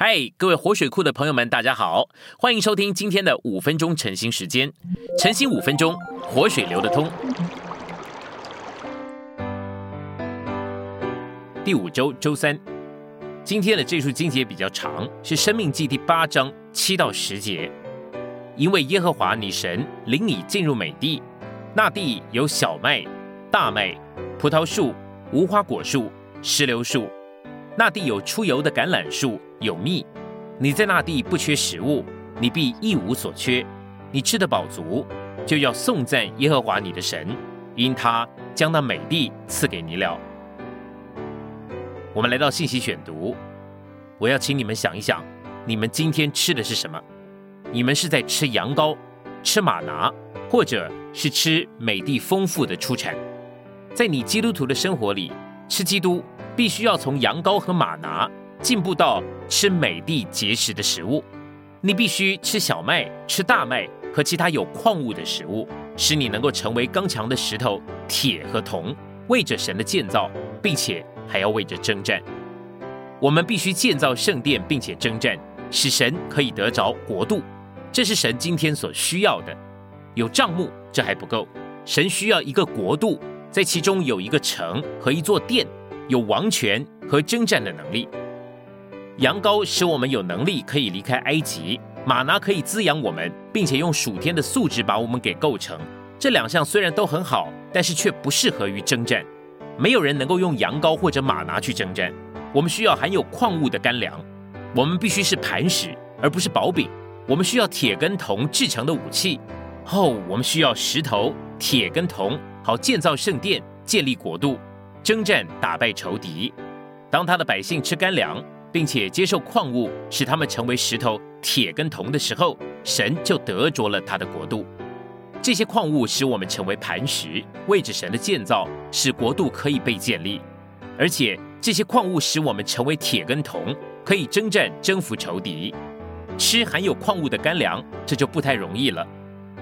嗨，各位活水库的朋友们，大家好，欢迎收听今天的五分钟晨兴时间。晨兴五分钟，活水流得通。第五周周三，今天的这处经节比较长，是《生命记》第八章七到十节。因为耶和华你神领你进入美地，那地有小麦、大麦、葡萄树、无花果树、石榴树，那地有出油的橄榄树。有蜜，你在那地不缺食物，你必一无所缺。你吃得饱足，就要颂赞耶和华你的神，因他将那美地赐给你了。我们来到信息选读，我要请你们想一想，你们今天吃的是什么？你们是在吃羊羔、吃马拿，或者是吃美地丰富的出产？在你基督徒的生活里，吃基督必须要从羊羔和马拿。进步到吃美地结实的食物，你必须吃小麦、吃大麦和其他有矿物的食物，使你能够成为刚强的石头、铁和铜，为着神的建造，并且还要为着征战。我们必须建造圣殿，并且征战，使神可以得着国度。这是神今天所需要的。有账目这还不够，神需要一个国度，在其中有一个城和一座殿，有王权和征战的能力。羊羔使我们有能力可以离开埃及，马拿可以滋养我们，并且用属天的素质把我们给构成。这两项虽然都很好，但是却不适合于征战。没有人能够用羊羔或者马拿去征战。我们需要含有矿物的干粮。我们必须是磐石，而不是薄饼。我们需要铁跟铜制成的武器。后我们需要石头、铁跟铜，好建造圣殿、建立国度、征战、打败仇敌。当他的百姓吃干粮。并且接受矿物，使他们成为石头、铁跟铜的时候，神就得着了他的国度。这些矿物使我们成为磐石，为着神的建造，使国度可以被建立。而且这些矿物使我们成为铁跟铜，可以征战、征服仇敌。吃含有矿物的干粮，这就不太容易了。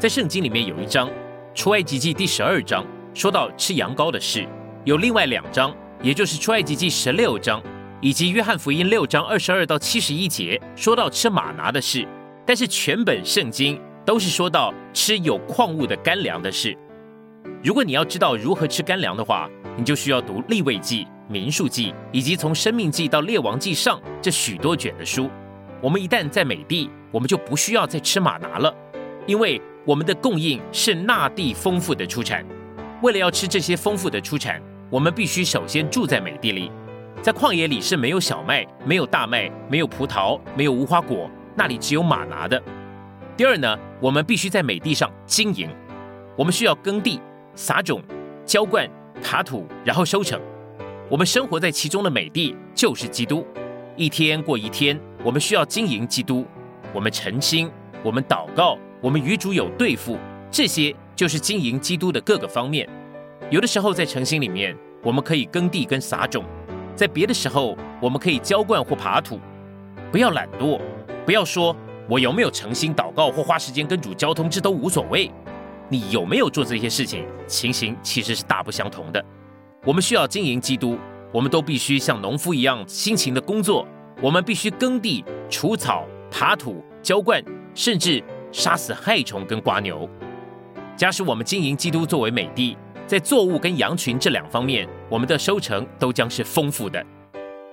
在圣经里面有一章《出埃及记》第十二章，说到吃羊羔的事；有另外两章，也就是《出埃及记》十六章。以及约翰福音六章二十二到七十一节说到吃马拿的事，但是全本圣经都是说到吃有矿物的干粮的事。如果你要知道如何吃干粮的话，你就需要读立位记、民数记，以及从生命记到列王记上这许多卷的书。我们一旦在美地，我们就不需要再吃马拿了，因为我们的供应是那地丰富的出产。为了要吃这些丰富的出产，我们必须首先住在美地里。在旷野里是没有小麦、没有大麦、没有葡萄、没有无花果，那里只有马拿的。第二呢，我们必须在美地上经营，我们需要耕地、撒种、浇灌、耙土，然后收成。我们生活在其中的美地就是基督。一天过一天，我们需要经营基督。我们诚心，我们祷告，我们与主有对付，这些就是经营基督的各个方面。有的时候在诚心里面，我们可以耕地跟撒种。在别的时候，我们可以浇灌或爬土，不要懒惰，不要说我有没有诚心祷告或花时间跟主交通，这都无所谓。你有没有做这些事情，情形其实是大不相同的。我们需要经营基督，我们都必须像农夫一样辛勤的工作。我们必须耕地、除草、爬土、浇灌，甚至杀死害虫跟瓜牛。假使我们经营基督作为美地。在作物跟羊群这两方面，我们的收成都将是丰富的。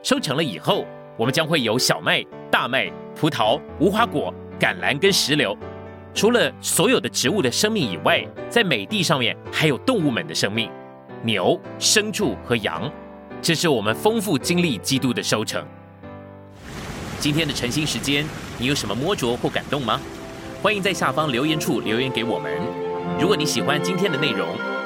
收成了以后，我们将会有小麦、大麦、葡萄、无花果、橄榄跟石榴。除了所有的植物的生命以外，在美地上面还有动物们的生命，牛、牲畜和羊。这是我们丰富经历基督的收成。今天的晨兴时间，你有什么摸着或感动吗？欢迎在下方留言处留言给我们。如果你喜欢今天的内容，